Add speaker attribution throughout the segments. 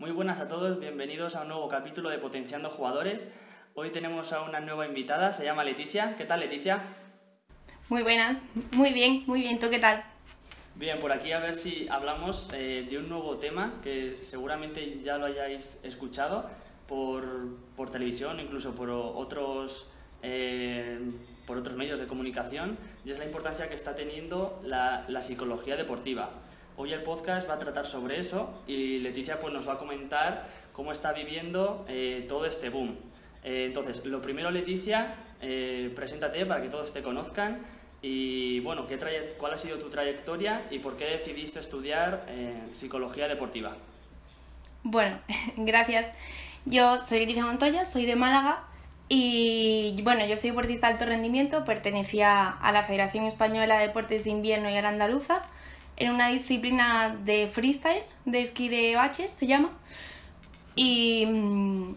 Speaker 1: Muy buenas a todos, bienvenidos a un nuevo capítulo de Potenciando Jugadores. Hoy tenemos a una nueva invitada, se llama Leticia. ¿Qué tal, Leticia?
Speaker 2: Muy buenas, muy bien, muy bien. ¿Tú qué tal?
Speaker 1: Bien, por aquí a ver si hablamos eh, de un nuevo tema que seguramente ya lo hayáis escuchado por, por televisión, incluso por otros, eh, por otros medios de comunicación, y es la importancia que está teniendo la, la psicología deportiva. Hoy el podcast va a tratar sobre eso y Leticia pues, nos va a comentar cómo está viviendo eh, todo este boom. Eh, entonces, lo primero, Leticia, eh, preséntate para que todos te conozcan y, bueno, ¿qué ¿cuál ha sido tu trayectoria y por qué decidiste estudiar psicología deportiva?
Speaker 2: Bueno, gracias. Yo soy Leticia Montoya, soy de Málaga y, bueno, yo soy deportista de alto rendimiento, pertenecía a la Federación Española de Deportes de Invierno y a la Andaluza en una disciplina de freestyle, de esquí de baches se llama. Y mm,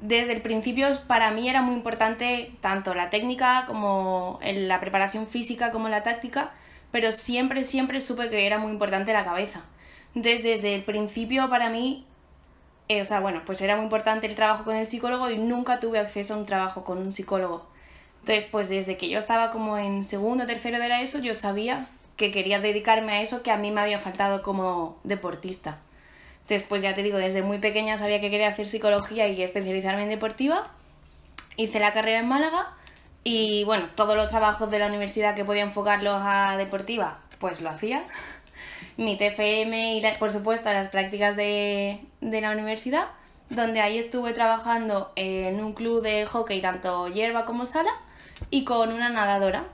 Speaker 2: desde el principio para mí era muy importante tanto la técnica como la preparación física como la táctica, pero siempre, siempre supe que era muy importante la cabeza. Entonces desde el principio para mí, eh, o sea, bueno, pues era muy importante el trabajo con el psicólogo y nunca tuve acceso a un trabajo con un psicólogo. Entonces, pues desde que yo estaba como en segundo o tercero de la ESO, yo sabía que quería dedicarme a eso que a mí me había faltado como deportista. Entonces, pues ya te digo, desde muy pequeña sabía que quería hacer psicología y especializarme en deportiva. Hice la carrera en Málaga y bueno, todos los trabajos de la universidad que podía enfocarlos a deportiva, pues lo hacía. Mi TFM y por supuesto las prácticas de, de la universidad, donde ahí estuve trabajando en un club de hockey, tanto hierba como sala, y con una nadadora,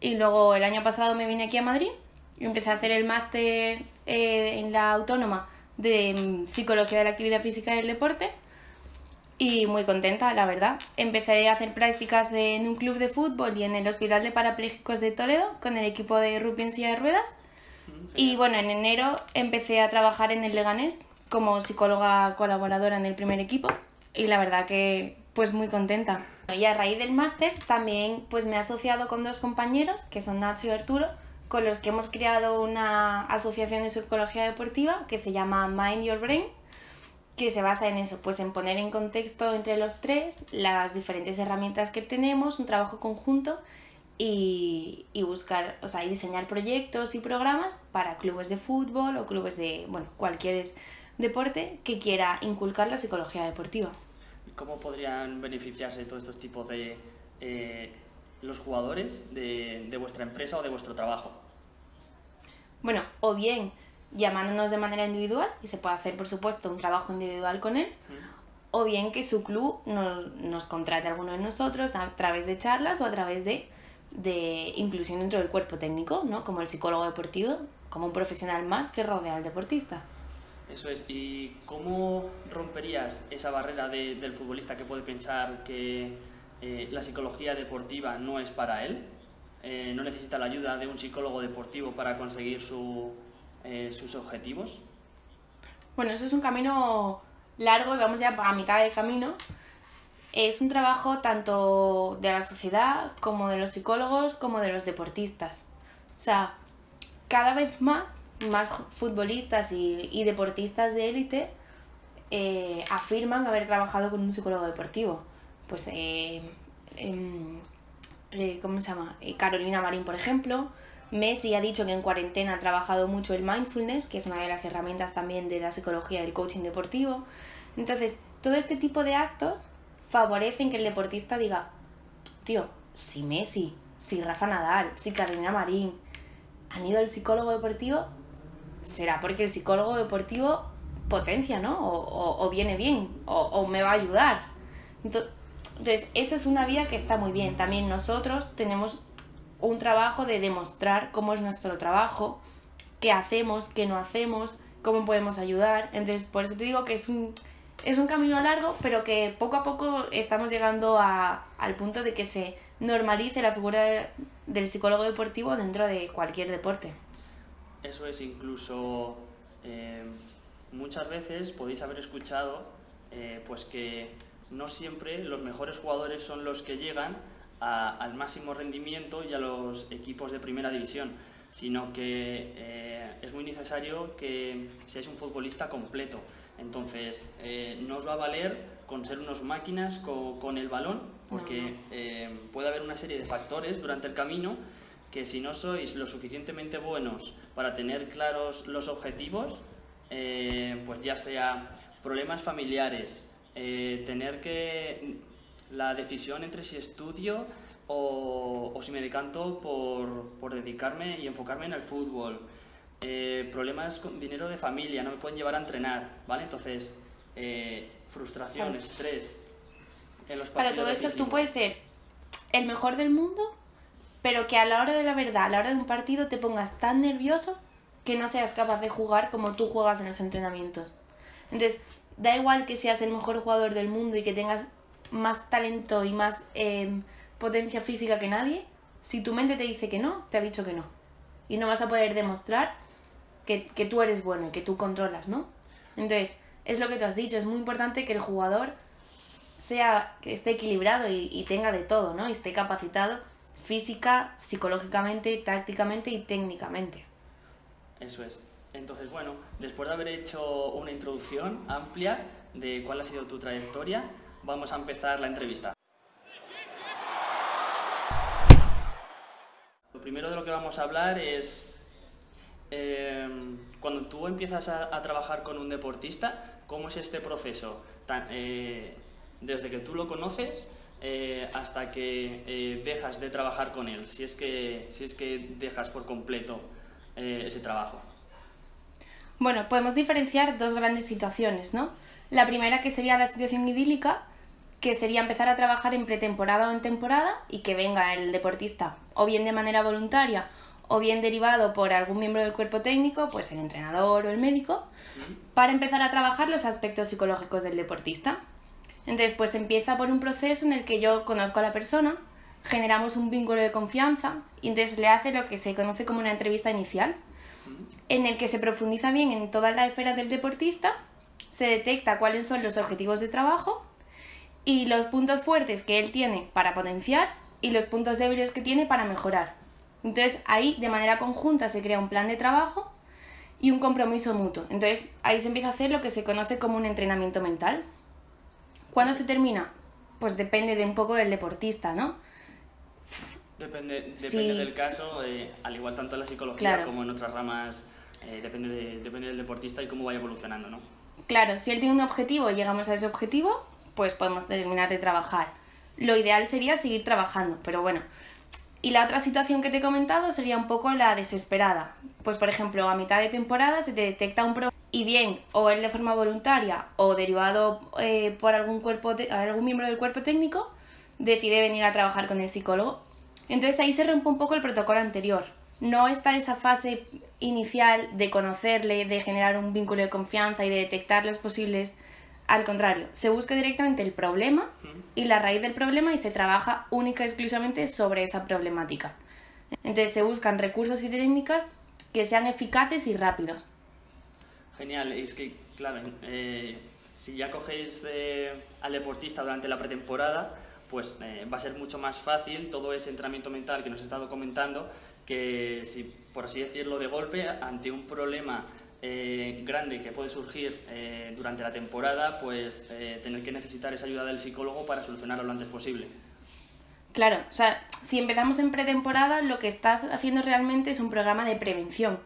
Speaker 2: y luego el año pasado me vine aquí a Madrid y empecé a hacer el máster eh, en la autónoma de mm, psicología de la actividad física y del deporte. Y muy contenta, la verdad. Empecé a hacer prácticas en un club de fútbol y en el Hospital de Parapléjicos de Toledo con el equipo de rugby en silla de ruedas. Y bueno, en enero empecé a trabajar en el Leganés como psicóloga colaboradora en el primer equipo. Y la verdad que pues muy contenta. Y a raíz del máster también pues me he asociado con dos compañeros, que son Nacho y Arturo, con los que hemos creado una asociación de psicología deportiva que se llama Mind Your Brain, que se basa en eso, pues en poner en contexto entre los tres las diferentes herramientas que tenemos, un trabajo conjunto y, y, buscar, o sea, y diseñar proyectos y programas para clubes de fútbol o clubes de, bueno, cualquier deporte que quiera inculcar la psicología deportiva.
Speaker 1: ¿Cómo podrían beneficiarse todos estos tipos de eh, los jugadores de, vuestra empresa o de vuestro trabajo?
Speaker 2: Bueno, o bien llamándonos de manera individual, y se puede hacer, por supuesto, un trabajo individual con él, o bien que su club nos, nos, contrate a alguno de nosotros a través de charlas o a través de, de inclusión dentro del cuerpo técnico, ¿no? como el psicólogo deportivo, como un profesional más que rodea al deportista.
Speaker 1: Eso es. ¿Y cómo romperías esa barrera del futbolista que puede pensar que eh, la psicología deportiva no es para él? Eh, ¿No necesita la ayuda de un psicólogo deportivo para conseguir eh, sus objetivos?
Speaker 2: Bueno, eso es un camino largo y vamos ya a mitad del camino. Es un trabajo tanto de la sociedad como de los psicólogos como de los deportistas. O sea, cada vez más más futbolistas y, deportistas de élite eh, afirman haber trabajado con un psicólogo deportivo. Pues, eh, eh, ¿cómo se llama? Carolina Marín, por ejemplo. Messi ha dicho que en cuarentena ha trabajado mucho el mindfulness, que es una de las herramientas también de la psicología del coaching deportivo. Entonces, todo este tipo de actos favorecen que el deportista diga, tío, si Messi, si Rafa Nadal, si Carolina Marín han ido al psicólogo deportivo, será porque el psicólogo deportivo potencia, ¿no? O, viene bien, o, me va a ayudar. Entonces, eso es una vía que está muy bien. También nosotros tenemos un trabajo de demostrar cómo es nuestro trabajo, qué hacemos, qué no hacemos, cómo podemos ayudar. Entonces, por eso te digo que es un, es un camino largo, pero que poco a poco estamos llegando al punto de que se normalice la figura del psicólogo deportivo dentro de cualquier deporte.
Speaker 1: Eso es incluso eh, muchas veces podéis haber escuchado eh, pues que no siempre los mejores jugadores son los que llegan al máximo rendimiento y a los equipos de primera división, sino que eh, es muy necesario que seáis un futbolista completo. Entonces, no os va a valer con ser unos máquinas con, el balón, porque puede haber una serie de factores durante el camino que si no sois lo suficientemente buenos para tener claros los objetivos, eh, pues ya sea problemas familiares, tener que la decisión entre si estudio o, si me decanto por, por, dedicarme y enfocarme en el fútbol. Eh, problemas con dinero de familia, no me pueden llevar a entrenar, ¿vale? Entonces, eh, frustración, estrés
Speaker 2: en los Para todo eso tú puedes ser el mejor del mundo, pero que a la hora de la verdad, a la hora de un partido, te pongas tan nervioso que no seas capaz de jugar como tú juegas en los entrenamientos. Entonces, da igual que seas el mejor jugador del mundo y que tengas más talento y más em, potencia física que nadie, si tu mente te dice que no, te ha dicho que no. Y no vas a poder demostrar que, tú eres bueno y que tú controlas, ¿no? Entonces, es lo que tú has dicho, es muy importante que el jugador sea, que esté equilibrado y, y tenga de todo, ¿no? Y esté capacitado física, psicológicamente, tácticamente y técnicamente.
Speaker 1: Eso es. Entonces, bueno, después de haber hecho una introducción amplia de cuál ha sido tu trayectoria, vamos a empezar la entrevista. Lo primero de lo que vamos a hablar es em, cuando tú empiezas a, trabajar con un deportista, ¿cómo es este proceso? Eh, desde que tú lo conoces eh, hasta que eh, dejas de trabajar con él, si es que, si es que dejas por completo ese trabajo.
Speaker 2: Bueno, podemos diferenciar dos grandes situaciones, ¿no? La primera que sería la situación idílica, que sería empezar a trabajar en pretemporada o en temporada y que venga el deportista o bien de manera voluntaria o bien derivado por algún miembro del cuerpo técnico, pues el entrenador o el médico, para empezar a trabajar los aspectos psicológicos del deportista. Entonces, pues empieza por un proceso en el que yo conozco a la persona, generamos un vínculo de confianza y entonces le hace lo que se conoce como una entrevista inicial, en el que se profundiza bien en todas las esferas del deportista, se detecta cuáles son los objetivos de trabajo y los puntos fuertes que él tiene para potenciar y los puntos débiles que tiene para mejorar. Entonces ahí de manera conjunta se crea un plan de trabajo y un compromiso mutuo. Entonces ahí se empieza a hacer lo que se conoce como un entrenamiento mental. ¿Cuándo se termina? Pues depende de un poco del deportista, ¿no?
Speaker 1: Depende, depende del caso, eh, al igual tanto en la psicología como en otras ramas, eh, depende, depende del deportista y cómo vaya evolucionando, ¿no?
Speaker 2: Claro, si él tiene un objetivo, llegamos a ese objetivo, pues podemos terminar de trabajar. Lo ideal sería seguir trabajando, pero bueno. Y la otra situación que te he comentado sería un poco la desesperada. Pues por ejemplo, a mitad de temporada se te detecta un problema y bien, o él de forma voluntaria o derivado eh, por algún, cuerpo algún miembro del cuerpo técnico, decide venir a trabajar con el psicólogo. Entonces ahí se rompe un poco el protocolo anterior. No está esa fase inicial de conocerle, de generar un vínculo de confianza y de detectar los posibles al contrario, se busca directamente el problema y la raíz del problema y se trabaja única y exclusivamente sobre esa problemática. Entonces se buscan recursos y técnicas que sean eficaces y rápidos.
Speaker 1: Genial, es que, claro, eh, si ya cogéis eh, al deportista durante la pretemporada, pues eh, va a ser mucho más fácil todo ese entrenamiento mental que nos he estado comentando, que si, por así decirlo, de golpe, ante un problema grande que puede surgir durante la temporada, pues tener que necesitar esa ayuda del psicólogo para solucionarlo lo antes posible.
Speaker 2: Claro, o sea, si empezamos en pretemporada, lo que estás haciendo realmente es un programa de prevención,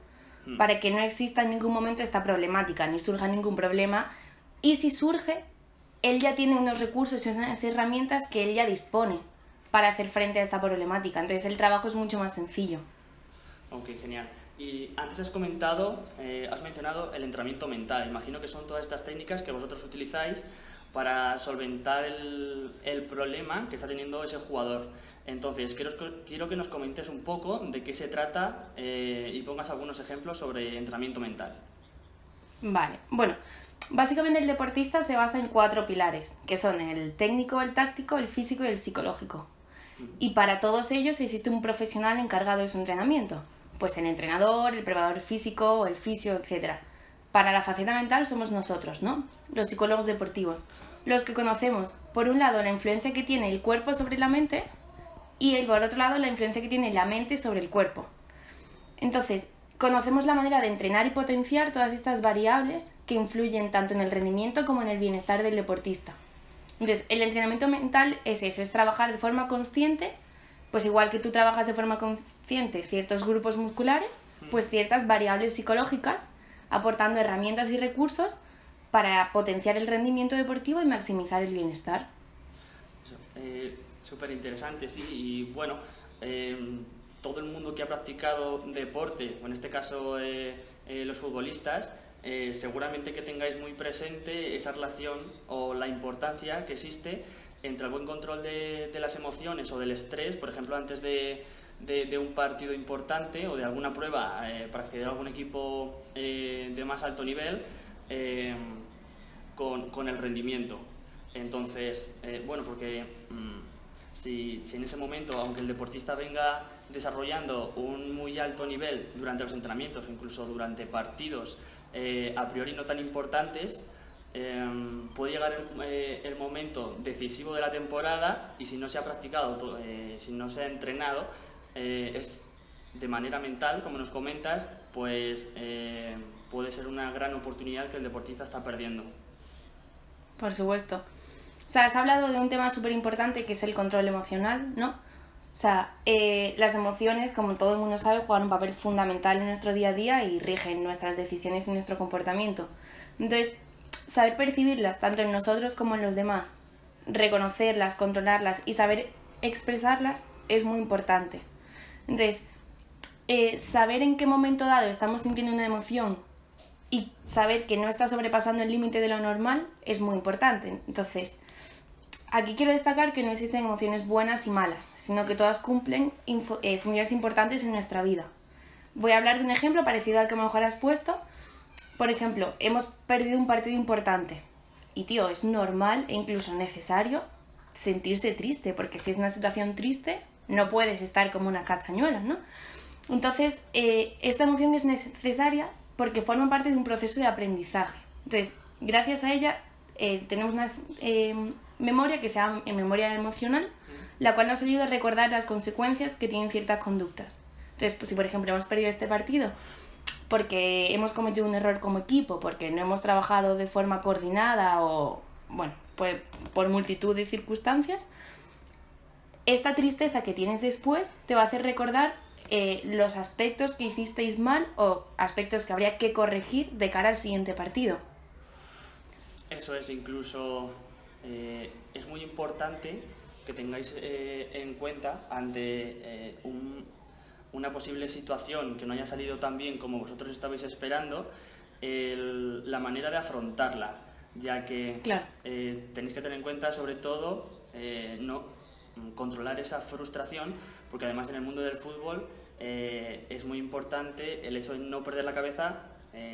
Speaker 2: hmm. para que no exista en ningún momento esta problemática, ni surja ningún problema. Y si surge, él ya tiene unos recursos y unas herramientas que él ya dispone para hacer frente a esta problemática. Entonces el trabajo es mucho más sencillo.
Speaker 1: Ok, genial. Y antes has comentado, eh, has mencionado el entrenamiento mental. Imagino que son todas estas técnicas que vosotros utilizáis para solventar el, el problema que está teniendo ese jugador. Entonces, quiero, quiero que nos comentes un poco de qué se trata eh, y pongas algunos ejemplos sobre entrenamiento mental.
Speaker 2: Vale, bueno, básicamente el deportista se basa en cuatro pilares, que son el técnico, el táctico, el físico y el psicológico. Y para todos ellos existe un profesional encargado de su entrenamiento pues el entrenador, el preparador físico, el fisio, etc. Para la faceta mental somos nosotros, ¿no? Los psicólogos deportivos, los que conocemos, por un lado, la influencia que tiene el cuerpo sobre la mente y por otro lado, la influencia que tiene la mente sobre el cuerpo. Entonces, conocemos la manera de entrenar y potenciar todas estas variables que influyen tanto en el rendimiento como en el bienestar del deportista. Entonces, el entrenamiento mental es eso, es trabajar de forma consciente, pues igual que tú trabajas de forma consciente ciertos grupos musculares, pues ciertas variables psicológicas, aportando herramientas y recursos para potenciar el rendimiento deportivo y maximizar el bienestar.
Speaker 1: Eh, Súper interesante, sí, y bueno, eh, todo el mundo que ha practicado deporte, o en este caso eh, eh, los futbolistas, eh, seguramente que tengáis muy presente esa relación o la importancia que existe entre el buen control de, de las emociones o del estrés, por ejemplo, antes de, de, un partido importante o de alguna prueba para acceder a algún equipo de más alto nivel, con, con, el rendimiento. Entonces, bueno, porque mmm, si, si en ese momento, aunque el deportista venga desarrollando un muy alto nivel durante los entrenamientos incluso durante partidos eh, a priori no tan importantes, eh, puede llegar el, eh, momento decisivo de la temporada y si no se ha practicado, eh, si no se ha entrenado, eh, es de manera mental, como nos comentas, pues eh, puede ser una gran oportunidad que el deportista está perdiendo.
Speaker 2: Por supuesto. O sea, has hablado de un tema súper importante que es el control emocional, ¿no? O sea, eh, las emociones, como todo el mundo sabe, juegan un papel fundamental en nuestro día a día y rigen nuestras decisiones y nuestro comportamiento. Entonces, saber percibirlas tanto en nosotros como en los demás, reconocerlas, controlarlas y saber expresarlas es muy importante. Entonces, eh, saber en qué momento dado estamos sintiendo una emoción y saber que no está sobrepasando el límite de lo normal es muy importante. Entonces, Aquí quiero destacar que no existen emociones buenas y malas, sino que todas cumplen eh, funciones importantes en nuestra vida. Voy a hablar de un ejemplo parecido al que mejor has puesto. Por ejemplo, hemos perdido un partido importante. Y tío, es normal e incluso necesario sentirse triste, porque si es una situación triste, no puedes estar como una castañuela, ¿no? Entonces, eh, esta emoción es necesaria porque forma parte de un proceso de aprendizaje. Entonces, gracias a ella, eh, tenemos unas eh, memoria que se llama memoria emocional, la cual nos ayuda a recordar las consecuencias que tienen ciertas conductas. Entonces, pues, si por ejemplo hemos perdido este partido porque hemos cometido un error como equipo, porque no hemos trabajado de forma coordinada o, bueno, pues por multitud de circunstancias, esta tristeza que tienes después te va a hacer recordar eh, los aspectos que hicisteis mal o aspectos que habría que corregir de cara al siguiente partido.
Speaker 1: Eso es, incluso eh, es muy importante que tengáis eh, en cuenta ante un, una posible situación que no haya salido tan bien como vosotros estabais esperando, el, la manera de afrontarla, ya que
Speaker 2: claro.
Speaker 1: tenéis que tener en cuenta sobre todo no controlar esa frustración, porque además en el mundo del fútbol eh, es muy importante el hecho de no perder la cabeza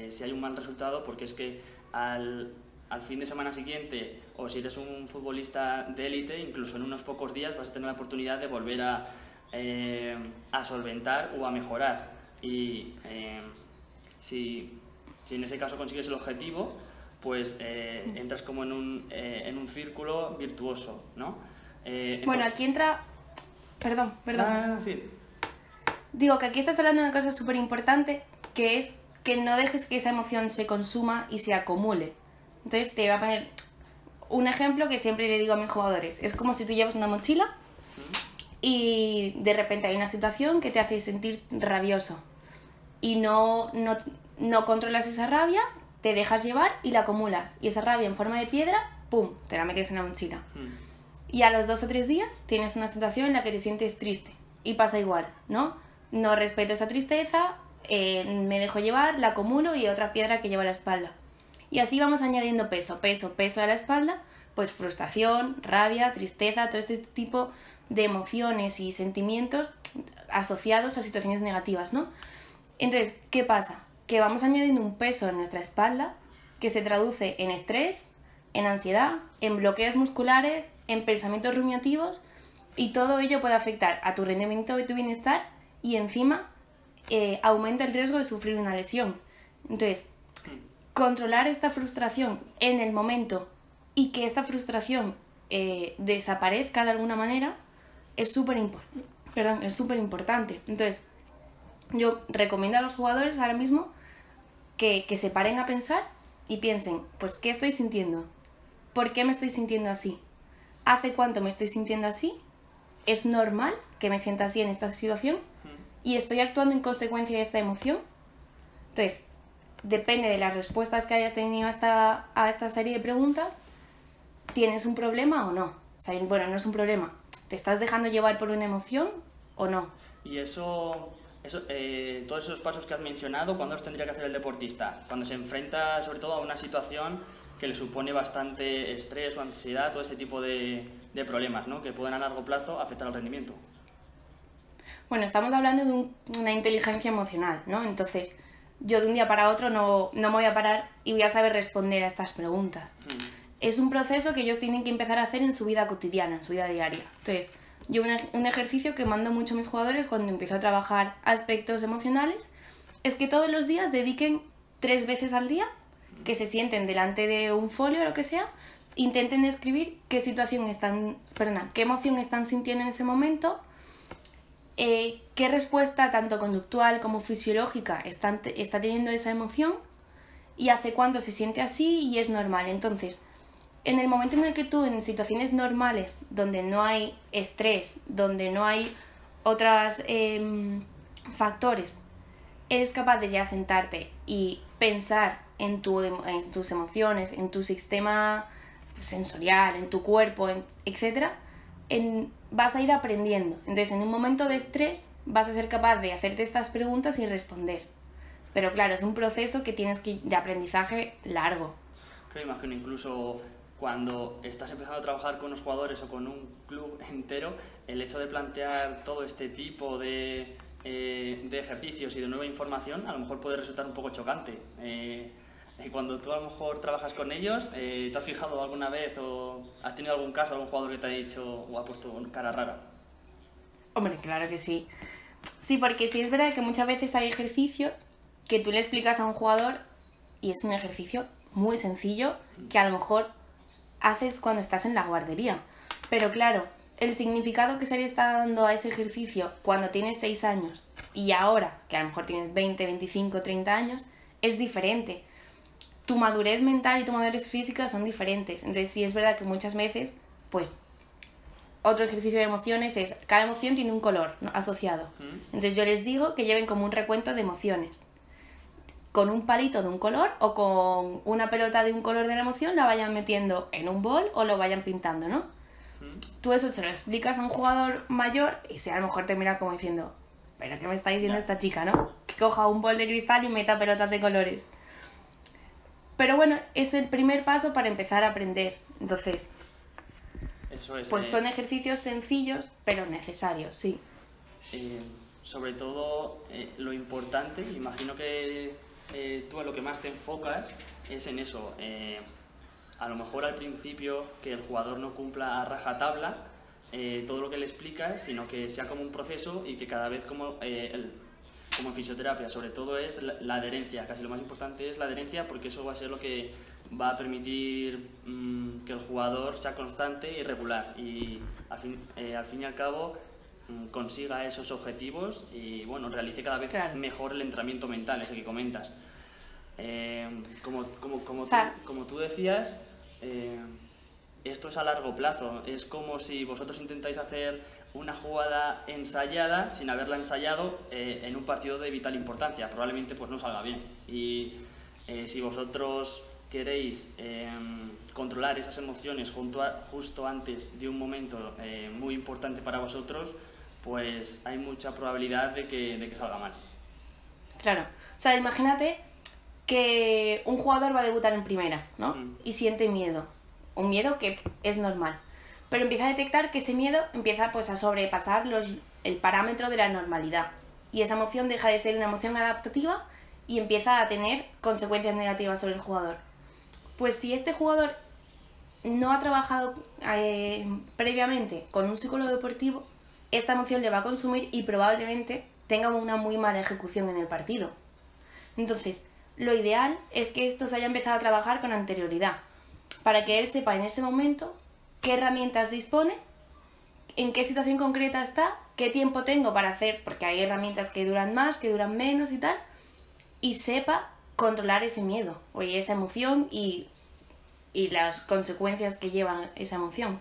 Speaker 1: si hay un mal resultado, porque es que al al fin de semana siguiente o si eres un futbolista de élite, incluso en unos pocos días vas a tener la oportunidad de volver a, eh, solventar o a mejorar. Y eh, si, si, en ese caso consigues el objetivo, pues eh, entras como en un, eh, en un círculo virtuoso, ¿no?
Speaker 2: Eh, bueno, aquí entra... Perdón, perdón.
Speaker 1: Ah, sí.
Speaker 2: Digo que aquí estás hablando de una cosa súper importante, que es que no dejes que esa emoción se consuma y se acumule. Entonces te voy a poner un ejemplo que siempre le digo a mis jugadores. Es como si tú llevas una mochila y de repente hay una situación que te hace sentir rabioso y no, no, no controlas esa rabia, te dejas llevar y la acumulas. Y esa rabia en forma de piedra, ¡pum!, te la metes en la mochila. Y a los dos o tres días tienes una situación en la que te sientes triste. Y pasa igual, ¿no? No respeto esa tristeza, eh, me dejo llevar, la acumulo y otra piedra que lleva a la espalda. Y así vamos añadiendo peso, peso, peso a la espalda, pues frustración, rabia, tristeza, todo este tipo de emociones y sentimientos asociados a situaciones negativas, ¿no? Entonces, ¿qué pasa? Que vamos añadiendo un peso en nuestra espalda que se traduce en estrés, en ansiedad, en bloqueos musculares, en pensamientos rumiativos y todo ello puede afectar a tu rendimiento y tu bienestar y encima eh, aumenta el riesgo de sufrir una lesión. Entonces, controlar esta frustración en el momento y que esta frustración eh, desaparezca de alguna manera es súper importante. Entonces, yo recomiendo a los jugadores ahora mismo que, que se paren a pensar y piensen, pues, ¿qué estoy sintiendo? ¿Por qué me estoy sintiendo así? ¿Hace cuánto me estoy sintiendo así? ¿Es normal que me sienta así en esta situación? ¿Y estoy actuando en consecuencia de esta emoción? Entonces, depende de las respuestas que hayas tenido a esta, a esta serie de preguntas, ¿tienes un problema o no? O sea, bueno, no es un problema. ¿Te estás dejando llevar por una emoción o no?
Speaker 1: Y eso, eso eh, todos esos pasos que has mencionado, ¿cuándo los tendría que hacer el deportista? Cuando se enfrenta sobre todo a una situación que le supone bastante estrés o ansiedad, todo este tipo de, de problemas, ¿no? Que pueden a largo plazo afectar al rendimiento.
Speaker 2: Bueno, estamos hablando de una inteligencia emocional, ¿no? Entonces, yo de un día para otro no, no, me voy a parar y voy a saber responder a estas preguntas. Mm. Es un proceso que ellos tienen que empezar a hacer en su vida cotidiana, en su vida diaria. Entonces, yo un, un ejercicio que mando mucho a mis jugadores cuando empiezo a trabajar aspectos emocionales es que todos los días dediquen tres veces al día, que se sienten delante de un folio o lo que sea, intenten describir qué situación están, perdona, qué emoción están sintiendo en ese momento eh, qué respuesta tanto conductual como fisiológica está, teniendo esa emoción y hace cuánto se siente así y es normal. Entonces, en el momento en el que tú en situaciones normales, donde no hay estrés, donde no hay otros em, factores, eres capaz de ya sentarte y pensar en, tu, en tus emociones, en tu sistema sensorial, en tu cuerpo, etc., en, vas a ir aprendiendo. Entonces, en un momento de estrés, vas a ser capaz de hacerte estas preguntas y responder. Pero claro, es un proceso que tienes que de aprendizaje largo.
Speaker 1: Creo, imagino, incluso cuando estás empezando a trabajar con los jugadores o con un club entero, el hecho de plantear todo este tipo de, eh, de ejercicios y de nueva información a lo mejor puede resultar un poco chocante. Eh, cuando tú a lo mejor trabajas con ellos, eh, ¿te has fijado alguna vez o has tenido algún caso, algún jugador que te ha dicho o ha puesto cara rara?
Speaker 2: Hombre, claro que sí. Sí, porque sí es verdad que muchas veces hay ejercicios que tú le explicas a un jugador y es un ejercicio muy sencillo que a lo mejor haces cuando estás en la guardería. Pero claro, el significado que se le está dando a ese ejercicio cuando tienes 6 años y ahora, que a lo mejor tienes 20, 25, 30 años, es diferente tu madurez mental y tu madurez física son diferentes. Entonces sí es verdad que muchas veces, pues, otro ejercicio de emociones es, cada emoción tiene un color asociado. Entonces yo les digo que lleven como un recuento de emociones. Con un palito de un color o con una pelota de un color de la emoción la vayan metiendo en un bol o lo vayan pintando, ¿no? Tú eso se lo explicas a un jugador mayor y si a lo mejor te mira como diciendo, pero ¿qué me está diciendo esta chica, no? Que coja un bol de cristal y meta pelotas de colores. Pero bueno, es el primer paso para empezar a aprender. Entonces, pues son ejercicios sencillos, pero necesarios, sí.
Speaker 1: Eh, sobre todo, eh, lo importante, imagino que eh, tú a lo que más te enfocas es en eso. a lo mejor al principio que el jugador no cumpla a rajatabla todo lo que le explicas, sino que sea como un proceso y que cada vez como el, como en fisioterapia, sobre todo es la, adherencia, casi lo más importante es la adherencia porque eso va a ser lo que va a permitir mm, que el jugador sea constante y regular. Y al fin, eh, al, fin y al cabo mm, consiga esos objetivos y bueno, realice cada vez mejor el entrenamiento mental, ese que comentas. Eh, como, como, como, tú, como, tú, decías, eh, esto es a largo plazo, es como si vosotros intentáis hacer una jugada ensayada sin haberla ensayado eh, en un partido de vital importancia. Probablemente pues no salga bien. Y eh, si vosotros queréis em, controlar esas emociones junto justo antes de un momento eh, muy importante para vosotros, pues hay mucha probabilidad de que, de que salga mal.
Speaker 2: Claro. O sea, imagínate que un jugador va a debutar en primera, ¿no? Y siente miedo. Un miedo que es normal pero empieza a detectar que ese miedo empieza pues a sobrepasar los, el parámetro de la normalidad y esa emoción deja de ser una emoción adaptativa y empieza a tener consecuencias negativas sobre el jugador. Pues si este jugador no ha trabajado eh, previamente con un psicólogo deportivo, esta emoción le va a consumir y probablemente tenga una muy mala ejecución en el partido. Entonces, lo ideal es que esto se haya empezado a trabajar con anterioridad, para que él sepa en ese momento qué herramientas dispone, en qué situación concreta está qué tiempo tengo para hacer, porque hay herramientas que duran más, que duran menos y tal, y sepa controlar ese miedo o esa emoción y, y las consecuencias que llevan esa emoción.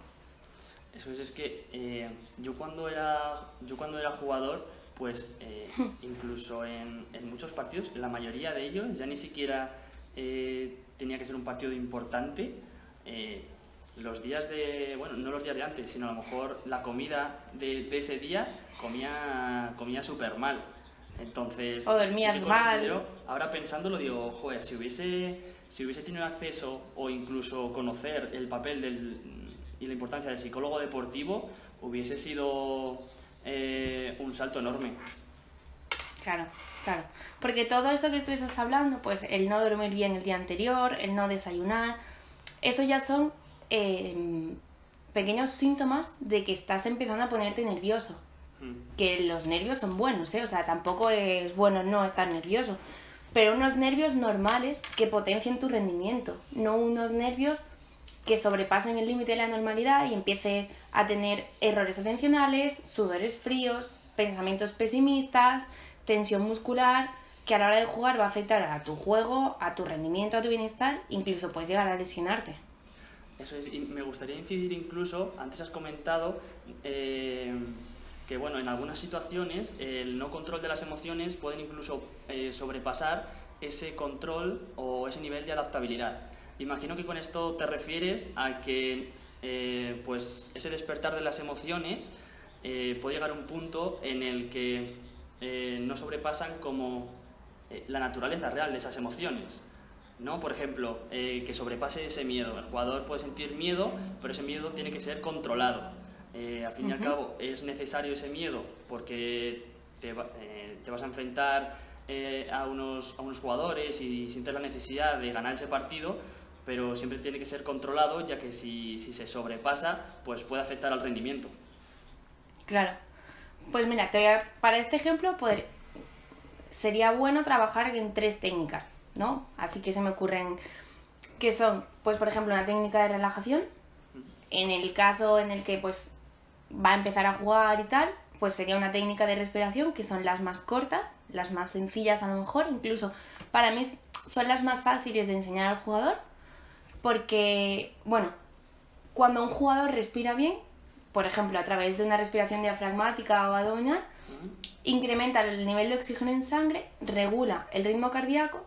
Speaker 1: Eso es, es que eh, yo, cuando era, yo cuando era jugador, pues eh, incluso en, en, muchos partidos, la mayoría de ellos, ya ni siquiera eh, tenía que ser un partido importante, los días de, bueno, no los días de antes, sino a lo mejor la comida de, de ese día comía, comía súper mal. Entonces,
Speaker 2: o dormías mal.
Speaker 1: Ahora pensándolo digo, joder, si hubiese, si hubiese tenido acceso o incluso conocer el papel del, y la importancia del psicólogo deportivo, hubiese sido eh, un salto enorme.
Speaker 2: Claro, claro. Porque todo eso que tú estás hablando, pues el no dormir bien el día anterior, el no desayunar, eso ya son Em, pequeños síntomas de que estás empezando a ponerte nervioso. Hmm. Que los nervios son buenos, ¿eh? O sea, tampoco es bueno no estar nervioso. Pero unos nervios normales que potencien tu rendimiento, no unos nervios que sobrepasen el límite de la normalidad y empiece a tener errores atencionales, sudores fríos, pensamientos pesimistas, tensión muscular, que a la hora de jugar va a afectar a tu juego, a tu rendimiento, a tu bienestar, incluso puedes llegar a lesionarte.
Speaker 1: Eso es, y me gustaría incidir incluso, antes has comentado eh, que bueno, en algunas situaciones el no control de las emociones pueden incluso eh, sobrepasar ese control o ese nivel de adaptabilidad. Imagino que con esto te refieres a que eh, pues ese despertar de las emociones puede llegar a un punto en el que no sobrepasan como la naturaleza real de esas emociones. ¿no? Por ejemplo, eh, que sobrepase ese miedo. El jugador puede sentir miedo, pero ese miedo tiene que ser controlado. Eh, al fin y al cabo, es necesario ese miedo porque te, eh, te vas a enfrentar a, unos, a unos jugadores y sientes la necesidad de ganar ese partido, pero siempre tiene que ser controlado, ya que si, si se sobrepasa, pues puede afectar al rendimiento.
Speaker 2: Claro. Pues mira, te voy a, para este ejemplo poder, sería bueno trabajar en tres técnicas. ¿no? Así que se me ocurren que son, pues por ejemplo, una técnica de relajación. En el caso en el que pues va a empezar a jugar y tal, pues sería una técnica de respiración que son las más cortas, las más sencillas a lo mejor, incluso para mí son las más fáciles de enseñar al jugador, porque, bueno, cuando un jugador respira bien, por ejemplo, a través de una respiración diafragmática o abdominal, incrementa el nivel de oxígeno en sangre, regula el ritmo cardíaco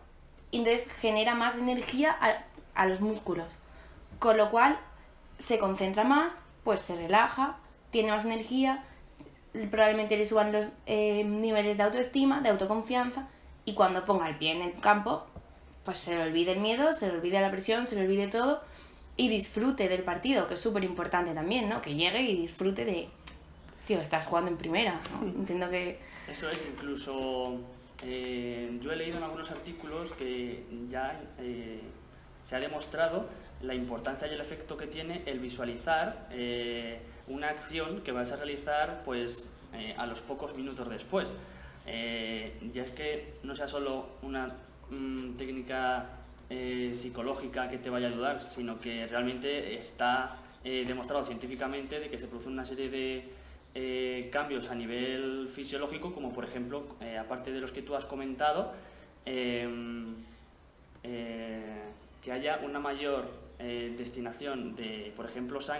Speaker 2: y entonces genera más energía a, los músculos. Con lo cual se concentra más, pues se relaja, tiene más energía, probablemente le suban los eh, niveles de autoestima, de autoconfianza y cuando ponga el pie en el campo, pues se le olvide el miedo, se le olvide la presión, se le olvide todo y disfrute del partido, que es súper importante también, ¿no? Que llegue y disfrute de, tío, estás jugando en primera, Entiendo que...
Speaker 1: Eso es incluso eh, yo he leído en algunos artículos que ya eh, se ha demostrado la importancia y el efecto que tiene el visualizar eh, una acción que vas a realizar pues, a los pocos minutos después. ya es que no sea solo una mm, técnica psicológica que te vaya a ayudar, sino que realmente está demostrado científicamente de que se produce una serie de eh, cambios a nivel fisiológico, como por ejemplo, eh, aparte de los que tú has comentado, em, eh, que haya una mayor destinación de, por ejemplo, sangre